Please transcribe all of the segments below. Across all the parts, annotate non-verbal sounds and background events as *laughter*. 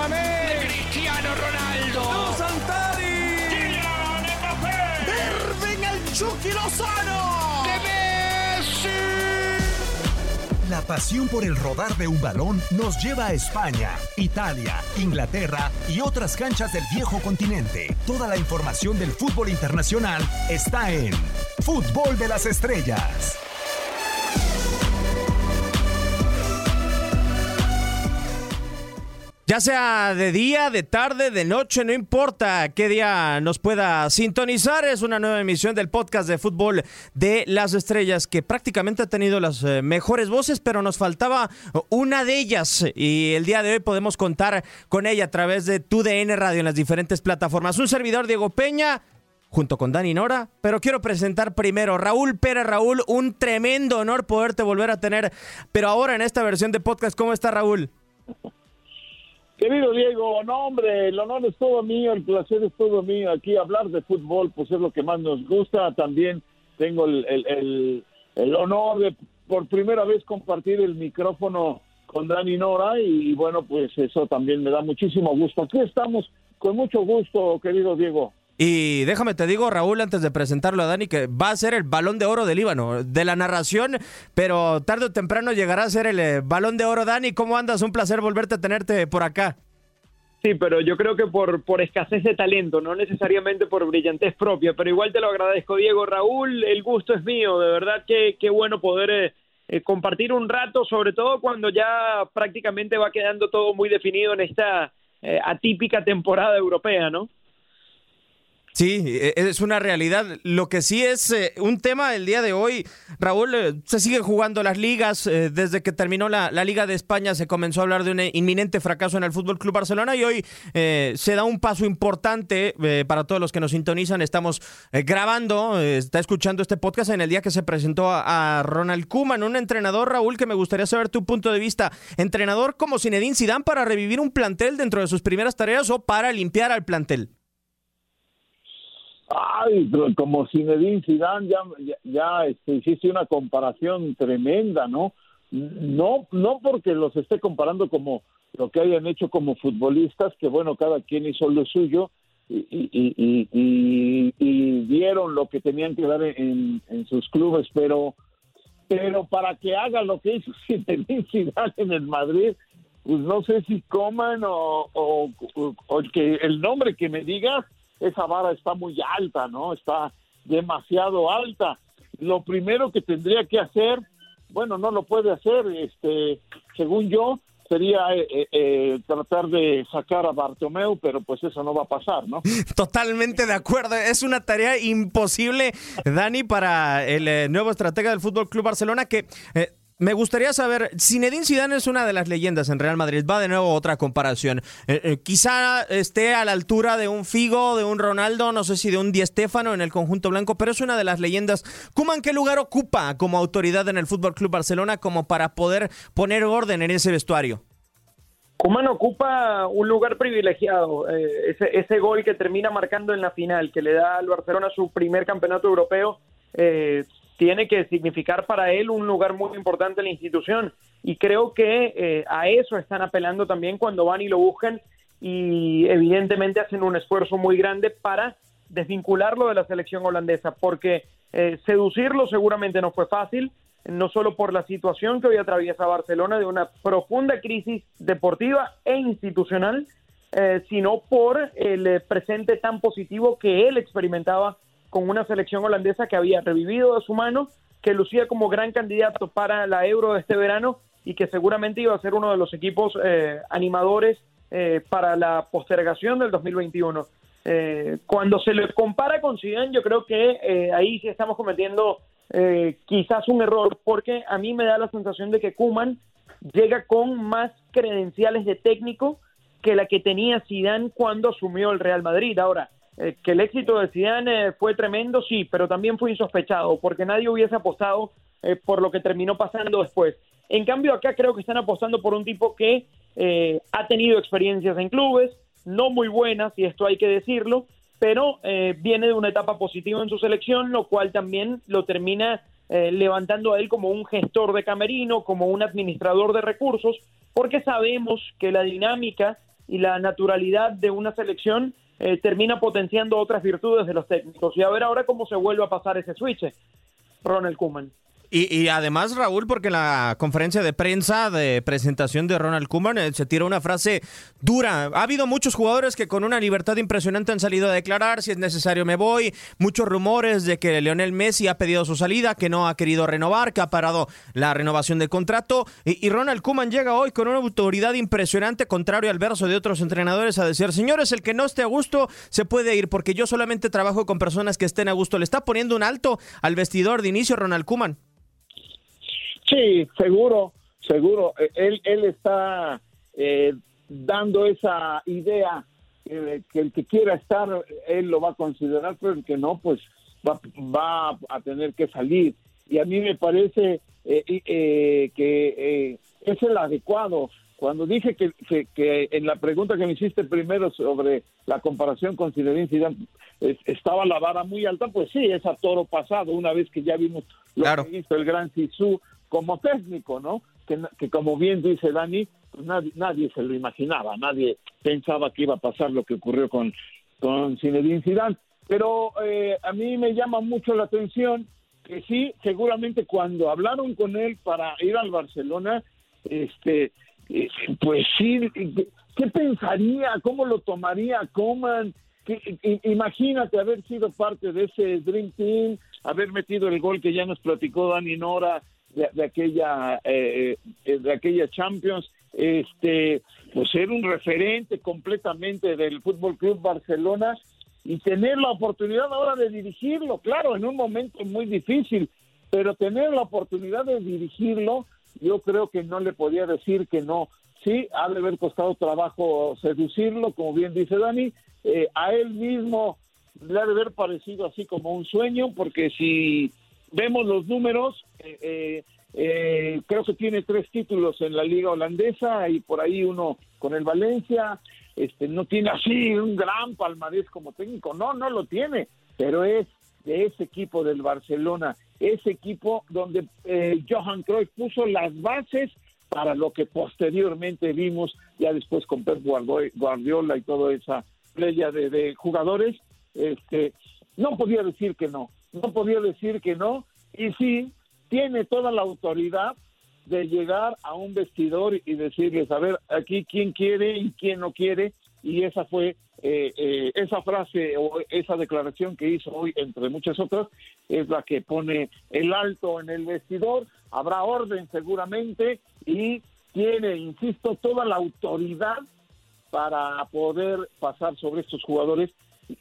Mané. Cristiano Ronaldo. ¡No Santari. Kylian Mbappé. ¡Irving el Chucky Lozano! De Messi. La pasión por el rodar de un balón nos lleva a España, Italia, Inglaterra y otras canchas del viejo continente. Toda la información del fútbol internacional está en Fútbol de las Estrellas. Ya sea de día, de tarde, de noche, no importa qué día nos pueda sintonizar, es una nueva emisión del podcast de fútbol de las estrellas que prácticamente ha tenido las eh, mejores voces, pero nos faltaba una de ellas y el día de hoy podemos contar con ella a través de TUDN Radio en las diferentes plataformas. Un servidor Diego Peña, junto con Dani Nora, pero quiero presentar primero Raúl Pérez. Raúl, un tremendo honor poderte volver a tener, pero ahora en esta versión de podcast, ¿cómo está Raúl? Querido Diego, no hombre, el honor es todo mío, el placer es todo mío. Aquí hablar de fútbol, pues es lo que más nos gusta. También tengo el, honor de por primera vez compartir el micrófono con Dani Nora y, bueno, pues eso también me da muchísimo gusto. Aquí estamos con mucho gusto, querido Diego. Y déjame te digo, Raúl, antes de presentarlo a Dani, que va a ser el balón de oro de Líbano, de la narración, pero tarde o temprano llegará a ser el eh, balón de oro. Dani, ¿cómo andas? Un placer volverte a tenerte por acá. Sí, pero yo creo que por, por escasez de talento, no necesariamente por brillantez propia, pero igual te lo agradezco, Diego. Raúl, el gusto es mío, de verdad que qué bueno poder eh, eh, compartir un rato, sobre todo cuando ya prácticamente va quedando todo muy definido en esta eh, atípica temporada europea, ¿no? Sí, e, es una realidad. Lo que sí es eh, un tema del día de hoy, Raúl, eh, se siguen jugando las ligas. Eh, desde que terminó la, la, Liga de España se comenzó a hablar de un inminente fracaso en el Fútbol Club Barcelona y hoy se da un paso importante para todos los que nos sintonizan. Estamos grabando, está escuchando este podcast en el día que se presentó a, a Ronald Koeman, un entrenador, Raúl, que me gustaría saber tu punto de vista. ¿Entrenador como Zinedine Zidane para revivir un plantel dentro de sus primeras tareas o para limpiar al plantel? Ay, como Zinedine Zidane ya, ya, este, hiciste una comparación tremenda, ¿no? No, no porque los esté comparando como lo que hayan hecho como futbolistas, que bueno, cada quien hizo lo suyo y, y, y, dieron lo que tenían que dar en, sus clubes, pero pero para que haga lo que hizo *laughs* Zinedine Zidane en el Madrid, pues no sé si coman o, o, o que el nombre que me digas esa vara está muy alta, ¿no? Está demasiado alta. Lo primero que tendría que hacer, bueno, no lo puede hacer, este, según yo, sería eh, eh, tratar de sacar a Bartomeu, pero pues eso no va a pasar, ¿no? *laughs* Totalmente de acuerdo. Es una tarea imposible, Dani, para el eh, nuevo estratega del Fútbol Club Barcelona que eh, me gustaría saber, Zinedine Zidane es una de las leyendas en Real Madrid. Va de nuevo otra comparación. Eh, eh, quizá esté a la altura de un Figo, de un Ronaldo, no sé si de un Di Stéfano en el conjunto blanco, pero es una de las leyendas. ¿Kuman qué lugar ocupa como autoridad en el Fútbol Club Barcelona como para poder poner orden en ese vestuario? Kuman ocupa un lugar privilegiado. Eh, ese, ese gol que termina marcando en la final, que le da al Barcelona su primer campeonato europeo, eh, tiene que significar para él un lugar muy importante en la institución. Y creo que eh, a eso están apelando también cuando van y lo buscan y evidentemente hacen un esfuerzo muy grande para desvincularlo de la selección holandesa, porque eh, seducirlo seguramente no fue fácil, no solo por la situación que hoy atraviesa Barcelona de una profunda crisis deportiva e institucional, eh, sino por el presente tan positivo que él experimentaba con una selección holandesa que había revivido de su mano, que lucía como gran candidato para la Euro de este verano y que seguramente iba a ser uno de los equipos eh, animadores eh, para la postergación del 2021. Eh, cuando se le compara con Zidane, yo creo que ahí sí estamos cometiendo quizás un error, porque a mí me da la sensación de que Kuman llega con más credenciales de técnico que la que tenía Zidane cuando asumió el Real Madrid. Ahora, eh, que el éxito de Zidane eh, fue tremendo, sí, pero también fue insospechado, porque nadie hubiese apostado eh, por lo que terminó pasando después. En cambio, acá creo que están apostando por un tipo que eh, ha tenido experiencias en clubes, no muy buenas, y esto hay que decirlo, pero eh, viene de una etapa positiva en su selección, lo cual también lo termina eh, levantando a él como un gestor de camerino, como un administrador de recursos, porque sabemos que la dinámica y la naturalidad de una selección eh, termina potenciando otras virtudes de los técnicos. Y a ver ahora cómo se vuelve a pasar ese switch, Ronald Koeman. Y, además, Raúl, porque en la conferencia de prensa de presentación de Ronald Koeman eh, se tira una frase dura. Ha habido muchos jugadores que con una libertad impresionante han salido a declarar, si es necesario me voy. Muchos rumores de que Leonel Messi ha pedido su salida, que no ha querido renovar, que ha parado la renovación del contrato. Y, Ronald Koeman llega hoy con una autoridad impresionante, contrario al verso de otros entrenadores, a decir, señores, el que no esté a gusto se puede ir, porque yo solamente trabajo con personas que estén a gusto. Le está poniendo un alto al vestidor de inicio Ronald Koeman. Sí, seguro, seguro. E, él, él está eh, dando esa idea que el que quiera estar, él lo va a considerar, pero el que no, pues va, va a tener que salir. Y a mí me parece eh, eh, que es el adecuado. Cuando dije que, que, en la pregunta que me hiciste primero sobre la comparación con Zinedine Zidane estaba la vara muy alta, pues sí, es a toro pasado, una vez que ya vimos lo que hizo el gran Sisu como técnico, ¿no? Que, como bien dice Dani, pues nadie, se lo imaginaba, nadie pensaba que iba a pasar lo que ocurrió con, con Zinedine Zidane. Pero eh, a mí me llama mucho la atención que sí, seguramente cuando hablaron con él para ir al Barcelona, este, eh, pues sí, ¿qué pensaría? ¿Cómo lo tomaría Coman? imagínate haber sido parte de ese Dream Team, haber metido el gol que ya nos platicó Dani Nora de, aquella eh, eh, de aquella Champions este pues ser un referente completamente del Fútbol Club Barcelona y tener la oportunidad ahora de dirigirlo claro en un momento muy difícil pero tener la oportunidad de dirigirlo yo creo que no le podía decir que no. Sí ha de haber costado trabajo seducirlo como bien dice Dani eh, a él mismo le ha de haber parecido así como un sueño porque si vemos los números, eh, eh, eh, creo que tiene tres títulos en la liga holandesa y por ahí uno con el Valencia. Este, no tiene así un gran palmarés como técnico, no, no lo tiene, pero es de ese equipo del Barcelona, ese equipo donde Johan Cruyff puso las bases para lo que posteriormente vimos ya después con Pep Guardiola y toda esa playa de, de jugadores, este, no podía decir que no no podía decir que no, y sí, tiene toda la autoridad de llegar a un vestidor y decirles, a ver, aquí quién quiere y quién no quiere, y esa fue eh, eh, esa frase o esa declaración que hizo hoy, entre muchas otras, es la que pone el alto en el vestidor, habrá orden seguramente y tiene, insisto, toda la autoridad para poder pasar sobre estos jugadores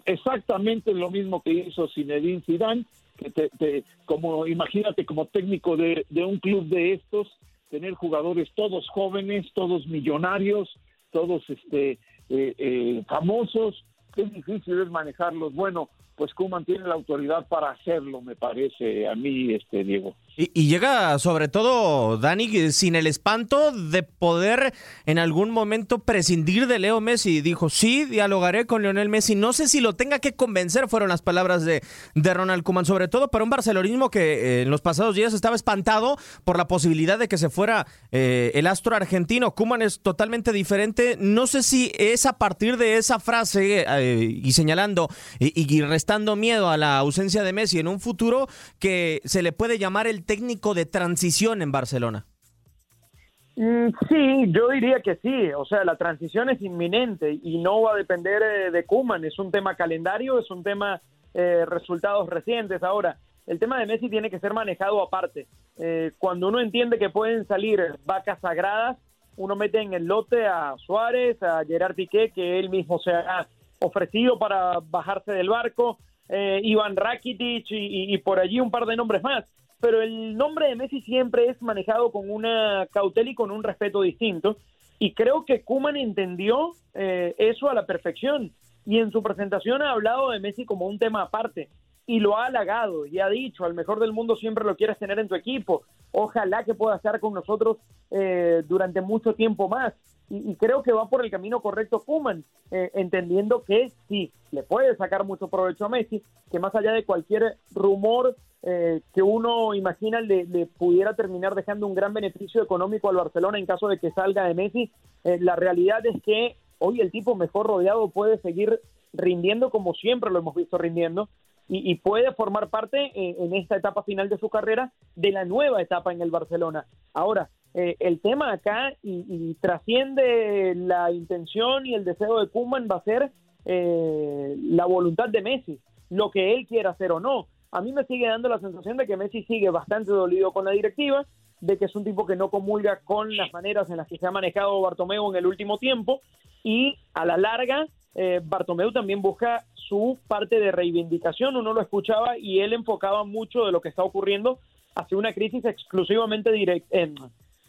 exactamente lo mismo que hizo Zinedine Zidane, que te, como imagínate como técnico de, un club de estos, tener jugadores todos jóvenes, todos millonarios, todos este eh, eh, famosos, qué difícil es manejarlos. Bueno, pues Kuman tiene la autoridad para hacerlo, me parece a mí, este Diego. Y, llega sobre todo, Dani, sin el espanto de poder en algún momento prescindir de Leo Messi. Dijo, sí, dialogaré con Lionel Messi. No sé si lo tenga que convencer, fueron las palabras de, de Ronald Koeman, sobre todo para un barcelonismo que eh, en los pasados días estaba espantado por la posibilidad de que se fuera eh, el astro argentino. Koeman es totalmente diferente. No sé si es a partir de esa frase eh, y señalando y, y miedo a la ausencia de Messi en un futuro que se le puede llamar el técnico de transición en Barcelona? Mm, sí, yo diría que sí. O sea, la transición es inminente y no va a depender eh, de Kuman. Es un tema calendario, es un tema eh, resultados recientes. Ahora, el tema de Messi tiene que ser manejado aparte. Eh, cuando uno entiende que pueden salir vacas sagradas, uno mete en el lote a Suárez, a Gerard Piqué, que él mismo se ha ofrecido para bajarse del barco, Iván Rakitic y por allí un par de nombres más pero el nombre de Messi siempre es manejado con una cautela y con un respeto distinto. Y creo que Kuman entendió eh, eso a la perfección. Y en su presentación ha hablado de Messi como un tema aparte. Y lo ha halagado y ha dicho, al mejor del mundo siempre lo quieres tener en tu equipo. Ojalá que pueda estar con nosotros eh, durante mucho tiempo más. Y, creo que va por el camino correcto Kuman, eh, entendiendo que sí, le puede sacar mucho provecho a Messi, que más allá de cualquier rumor eh, que uno imagina le, pudiera terminar dejando un gran beneficio económico al Barcelona en caso de que salga de Messi. Eh, la realidad es que hoy el tipo mejor rodeado puede seguir rindiendo como siempre lo hemos visto rindiendo y, puede formar parte en, esta etapa final de su carrera de la nueva etapa en el Barcelona. Ahora, eh, el tema acá y, trasciende la intención y el deseo de Kuman va a ser eh, la voluntad de Messi, lo que él quiera hacer o no. A mí me sigue dando la sensación de que Messi sigue bastante dolido con la directiva, de que es un tipo que no comulga con las maneras en las que se ha manejado Bartomeu en el último tiempo y a la larga eh, Bartomeu también busca su parte de reivindicación, uno lo escuchaba y él enfocaba mucho de lo que está ocurriendo hacia una crisis exclusivamente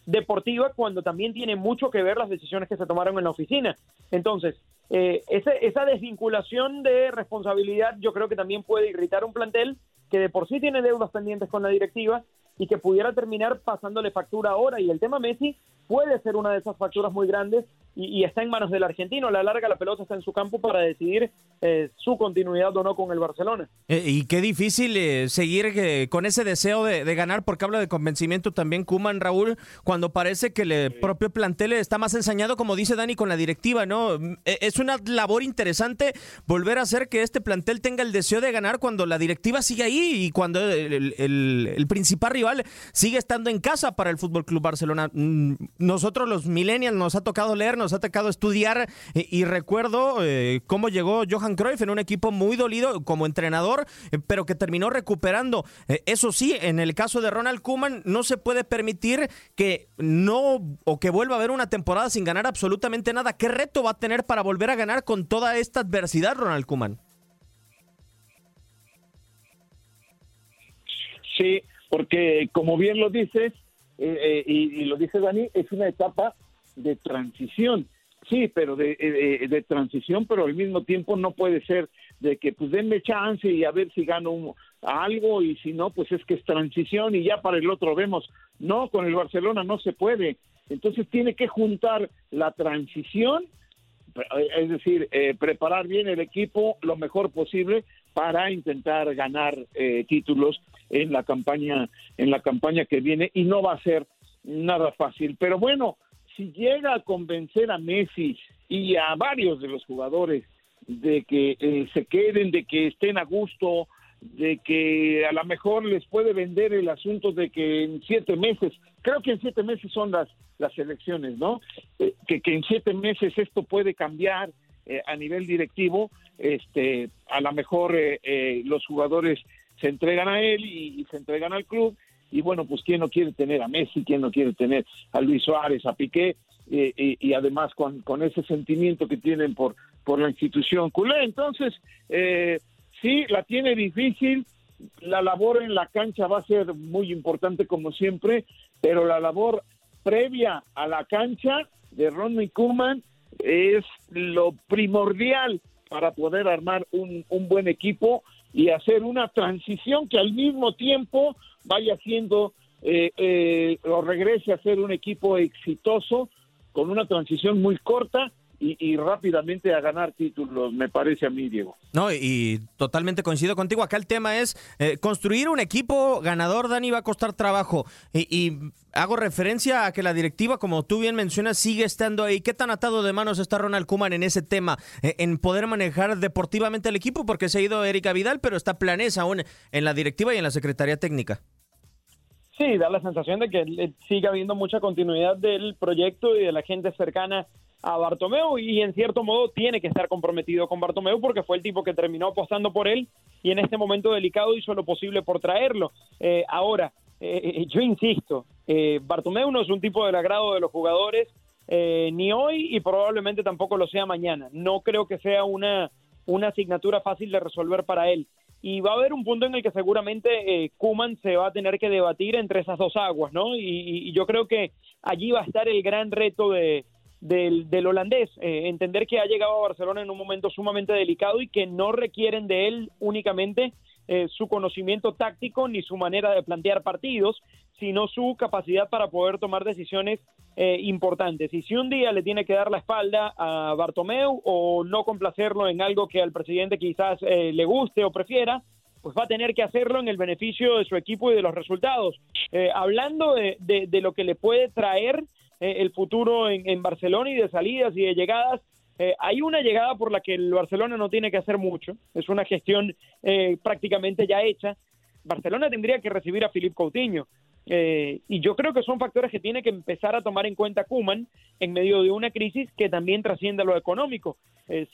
deportiva cuando también tiene mucho que ver las decisiones que se tomaron en la oficina. Entonces, eh, esa desvinculación de responsabilidad yo creo que también puede irritar un plantel que de por sí tiene deudas pendientes con la directiva y que pudiera terminar pasándole factura ahora. Y el tema Messi puede ser una de esas facturas muy grandes y, está en manos del argentino. A la larga la pelota está en su campo para decidir eh, su continuidad o no con el Barcelona. Eh, y qué difícil eh, seguir con ese deseo de, ganar, porque habla de convencimiento también Kuman, Raúl, cuando parece que el propio plantel está más ensañado, como dice Dani, con la directiva, ¿no? Es una labor interesante volver a hacer que este plantel tenga el deseo de ganar cuando la directiva sigue ahí y cuando el, principal rival sigue estando en casa para el Fútbol Club Barcelona. Mm, nosotros, los millennials, nos ha tocado leer, nos ha tocado estudiar y, recuerdo eh, cómo llegó Johan Cruyff en un equipo muy dolido como entrenador, eh, pero que terminó recuperando. Eh, eso sí, en el caso de Ronald Koeman no se puede permitir que no o que vuelva a haber una temporada sin ganar absolutamente nada. ¿Qué reto va a tener para volver a ganar con toda esta adversidad Ronald Koeman? Sí, porque como bien lo dices, y, lo dice Dani, es una etapa de transición. Sí, pero de, de, transición, pero al mismo tiempo no puede ser de que pues denme chance y a ver si gano algo y si no, pues es que es transición y ya para el otro vemos. No, con el Barcelona no se puede. Entonces tiene que juntar la transición, es decir, eh, preparar bien el equipo lo mejor posible para intentar ganar eh, títulos en la campaña en la campaña que viene y no va a ser nada fácil. Pero bueno, si llega a convencer a Messi y a varios de los jugadores de que eh, se queden, de que estén a gusto, de que a lo mejor les puede vender el asunto de que en siete meses, creo que en siete meses son las, las elecciones, ¿no? Eh, que, que en siete meses esto puede cambiar eh, a nivel directivo, este, a lo mejor los jugadores se entregan a él y se entregan al club y bueno, pues quién no quiere tener a Messi, quién no quiere tener a Luis Suárez, a Piqué, y, además con, con, ese sentimiento que tienen por, por la institución culé. Entonces, eh, sí, la tiene difícil, la labor en la cancha va a ser muy importante como siempre, pero la labor previa a la cancha de Ronnie Koeman es lo primordial para poder armar un, un buen equipo y hacer una transición que al mismo tiempo vaya siendo eh, eh, o regrese a ser un equipo exitoso con una transición muy corta y, rápidamente a ganar títulos, me parece a mí, Diego. No, y totalmente coincido contigo. Acá el tema es eh, construir un equipo ganador, Dani, va a costar trabajo. Y, hago referencia a que la directiva, como tú bien mencionas, sigue estando ahí. ¿Qué tan atado de manos está Ronald Kuman en ese tema? en poder manejar deportivamente el equipo, porque se ha ido Erika Vidal, pero está Planés aún en la directiva y en la Secretaría Técnica. Sí, da la sensación de que sigue habiendo mucha continuidad del proyecto y de la gente cercana a Bartomeu y en cierto modo tiene que estar comprometido con Bartomeu porque fue el tipo que terminó apostando por él y en este momento delicado hizo lo posible por traerlo. Eh, ahora, eh, eh, yo insisto, Bartomeu no es un tipo del agrado de los jugadores ni hoy y probablemente tampoco lo sea mañana. No creo que sea una, una asignatura fácil de resolver para él y va a haber un punto en el que seguramente eh, Kuman se va a tener que debatir entre esas dos aguas, ¿no? Y, yo creo que allí va a estar el gran reto de, del, holandés, eh, entender que ha llegado a Barcelona en un momento sumamente delicado y que no requieren de él únicamente eh, su conocimiento táctico ni su manera de plantear partidos, sino su capacidad para poder tomar decisiones eh, importantes. Y si un día le tiene que dar la espalda a Bartomeu o no complacerlo en algo que al presidente quizás eh, le guste o prefiera, pues va a tener que hacerlo en el beneficio de su equipo y de los resultados. hablando de, de, lo que le puede traer el futuro en, Barcelona y de salidas y de llegadas, hay una llegada por la que el Barcelona no tiene que hacer mucho, es una gestión prácticamente ya hecha. Barcelona tendría que recibir a Philippe Coutinho. y yo creo que son factores que tiene que empezar a tomar en cuenta Kuman en medio de una crisis que también trasciende lo económico.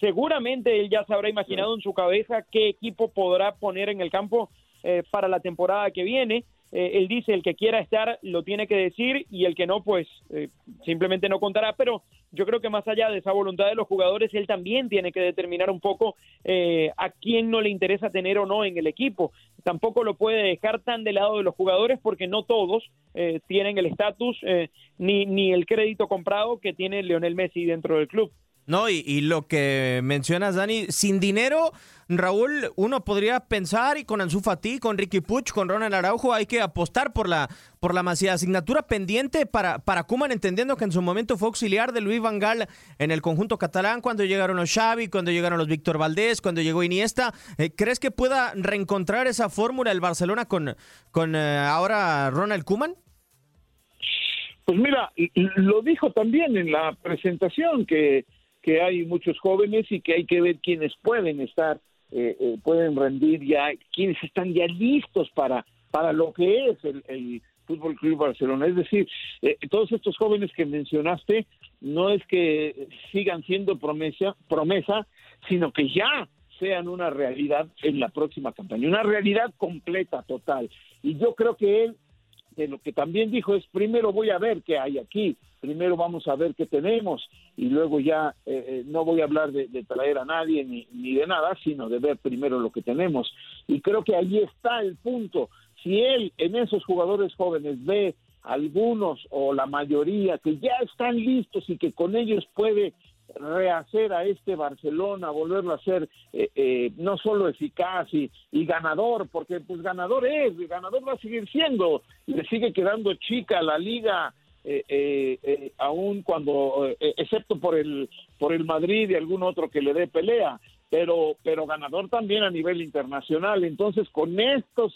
seguramente él ya se habrá imaginado en su cabeza qué equipo podrá poner en el campo para la temporada que viene eh, él dice el que quiera estar lo tiene que decir y el que no pues eh, simplemente no contará. Pero yo creo que más allá de esa voluntad de los jugadores él también tiene que determinar un poco eh, a quién no le interesa tener o no en el equipo. Tampoco lo puede dejar tan de lado de los jugadores porque no todos tienen el estatus ni, ni el crédito comprado que tiene Leonel Messi dentro del club no, y, lo que mencionas, Dani, sin dinero, Raúl, uno podría pensar, y con Ansu Fati, con Ricky Puch, con Ronald Araujo, hay que apostar por la, por la masiva asignatura pendiente para, para Kuman, entendiendo que en su momento fue auxiliar de Luis Van Gaal en el conjunto catalán, cuando llegaron los Xavi, cuando llegaron los Víctor Valdés, cuando llegó Iniesta. Eh, ¿Crees que pueda reencontrar esa fórmula el Barcelona con, con eh, ahora Ronald Kuman? Pues mira, lo dijo también en la presentación que que hay muchos jóvenes y que hay que ver quiénes pueden estar, eh, eh, pueden rendir ya, quiénes están ya listos para, para lo que es el, el Fútbol Club Barcelona. Es decir, eh, todos estos jóvenes que mencionaste no es que sigan siendo promesa, promesa, sino que ya sean una realidad en la próxima campaña, una realidad completa, total. Y yo creo que él lo que también dijo es primero voy a ver qué hay aquí, primero vamos a ver qué tenemos y luego ya eh, eh, no voy a hablar de, traer a nadie ni, ni, de nada, sino de ver primero lo que tenemos. Y creo que ahí está el punto. Si él en esos jugadores jóvenes ve algunos o la mayoría que ya están listos y que con ellos puede rehacer a este Barcelona, volverlo a ser eh, eh, no solo eficaz y, ganador, porque pues ganador es, ganador va a seguir siendo, le sigue quedando chica la liga, eh, aún cuando, excepto por el, por el Madrid y algún otro que le dé pelea, pero, pero ganador también a nivel internacional. Entonces, con estos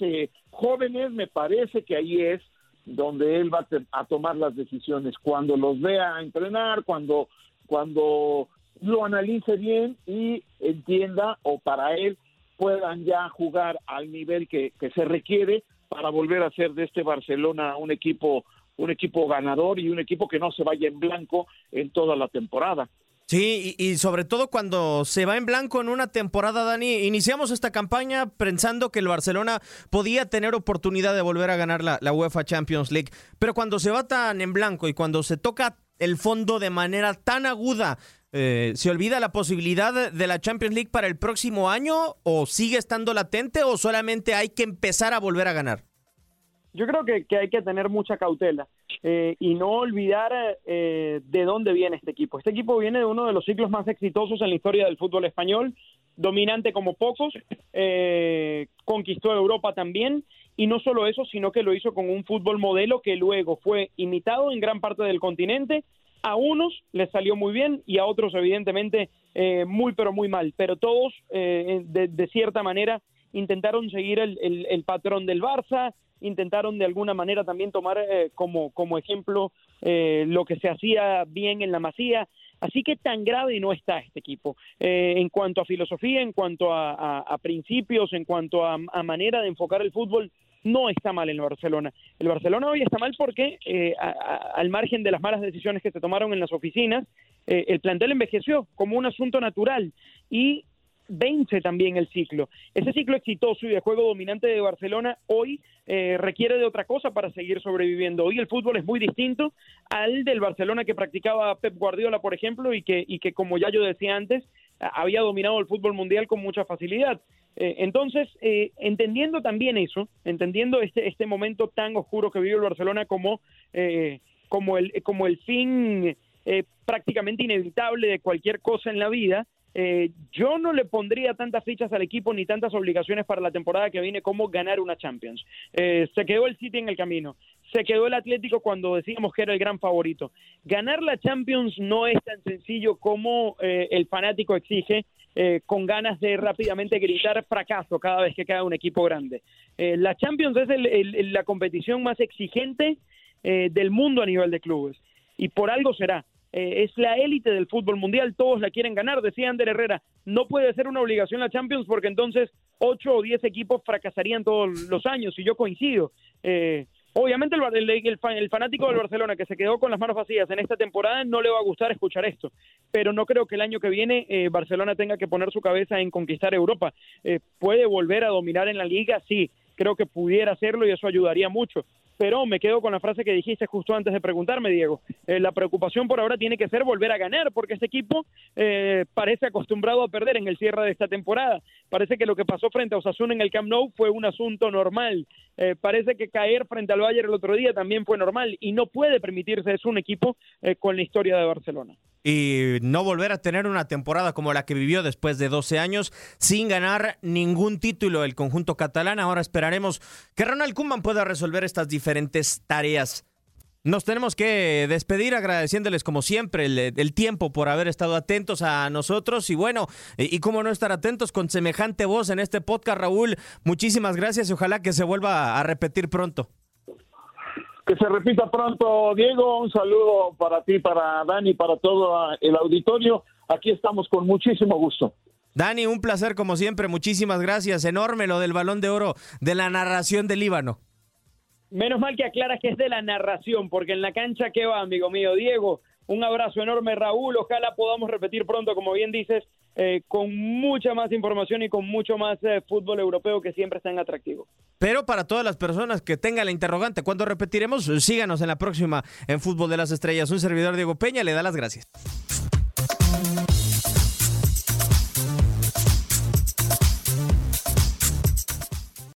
jóvenes me parece que ahí es donde él va a tomar las decisiones, cuando los vea entrenar, cuando cuando lo analice bien y entienda o para él puedan ya jugar al nivel que, se requiere para volver a hacer de este Barcelona un equipo un equipo ganador y un equipo que no se vaya en blanco en toda la temporada. Sí, y, sobre todo cuando se va en blanco en una temporada, Dani, iniciamos esta campaña pensando que el Barcelona podía tener oportunidad de volver a ganar la, la UEFA Champions League, pero cuando se va tan en blanco y cuando se toca el fondo de manera tan aguda. Eh, ¿Se olvida la posibilidad de la Champions League para el próximo año o sigue estando latente o solamente hay que empezar a volver a ganar? Yo creo que, hay que tener mucha cautela eh, y no olvidar eh, de dónde viene este equipo. Este equipo viene de uno de los ciclos más exitosos en la historia del fútbol español, dominante como pocos, conquistó Europa también y no solo eso, sino que lo hizo con un fútbol modelo que luego fue imitado en gran parte del continente. A unos les salió muy bien y a otros evidentemente eh, muy pero muy mal, pero todos eh, de, cierta manera intentaron seguir el, patrón del Barça, intentaron de alguna manera también tomar eh, como, como ejemplo lo que se hacía bien en la Masía. Así que tan grave no está este equipo en cuanto a filosofía, en cuanto a, principios, en cuanto a, manera de enfocar el fútbol no está mal en el Barcelona. El Barcelona hoy está mal porque, eh, al margen de las malas decisiones que se tomaron en las oficinas, eh, el plantel envejeció como un asunto natural y vence también el ciclo. Ese ciclo exitoso y de juego dominante de Barcelona hoy eh, requiere de otra cosa para seguir sobreviviendo. Hoy el fútbol es muy distinto al del Barcelona que practicaba Pep Guardiola, por ejemplo, y que, y que como ya yo decía antes, había dominado el fútbol mundial con mucha facilidad. Eh, entonces, eh, entendiendo también eso, entendiendo este, este momento tan oscuro que vive el Barcelona como, eh, como, el, como el fin prácticamente inevitable de cualquier cosa en la vida, yo no le pondría tantas fichas al equipo ni tantas obligaciones para la temporada que viene como ganar una Champions. se quedó el City en el camino, se quedó el Atlético cuando decíamos que era el gran favorito. Ganar la Champions no es tan sencillo como el fanático exige eh, con ganas de rápidamente gritar fracaso cada vez que cae un equipo grande. Eh, la Champions es la competición más exigente eh, del mundo a nivel de clubes y por algo será. eh, es la élite del fútbol mundial, todos la quieren ganar, decía Ander Herrera, no puede ser una obligación la Champions porque entonces ocho o diez equipos fracasarían todos los años y yo coincido. Eh, obviamente el, el, fanático del Barcelona que se quedó con las manos vacías en esta temporada no le va a gustar escuchar esto, pero no creo que el año que viene eh, Barcelona tenga que poner su cabeza en conquistar Europa. puede volver a dominar en la liga, sí, creo que pudiera hacerlo y eso ayudaría mucho pero me quedo con la frase que dijiste justo antes de preguntarme, Diego. Eh, la preocupación por ahora tiene que ser volver a ganar, porque este equipo eh, parece acostumbrado a perder en el cierre de esta temporada. Parece que lo que pasó frente a Osasuna en el Camp Nou fue un asunto normal. Eh, parece que caer frente al Bayern el otro día también fue normal y no puede permitirse es un equipo con la historia de Barcelona y no volver a tener una temporada como la que vivió después de 12 años sin ganar ningún título el conjunto catalán. Ahora esperaremos que Ronald Koeman pueda resolver estas diferentes tareas. Nos tenemos que despedir agradeciéndoles como siempre el, tiempo por haber estado atentos a nosotros y bueno, y, y cómo no estar atentos con semejante voz en este podcast, Raúl. Muchísimas gracias y ojalá que se vuelva a repetir pronto. Que se repita pronto, Diego. Un saludo para ti, para Dani, para todo el auditorio. Aquí estamos con muchísimo gusto. Dani, un placer como siempre. Muchísimas gracias. Enorme lo del balón de oro de la narración del Líbano. Menos mal que aclaras que es de la narración, porque en la cancha, ¿qué va, amigo mío? Diego, un abrazo enorme, Raúl. Ojalá podamos repetir pronto, como bien dices, eh, con mucha más información y con mucho más eh, fútbol europeo que siempre está en atractivo. Pero para todas las personas que tengan la interrogante, ¿cuándo repetiremos? Síganos en la próxima en Fútbol de las Estrellas. Un servidor Diego Peña le da las gracias.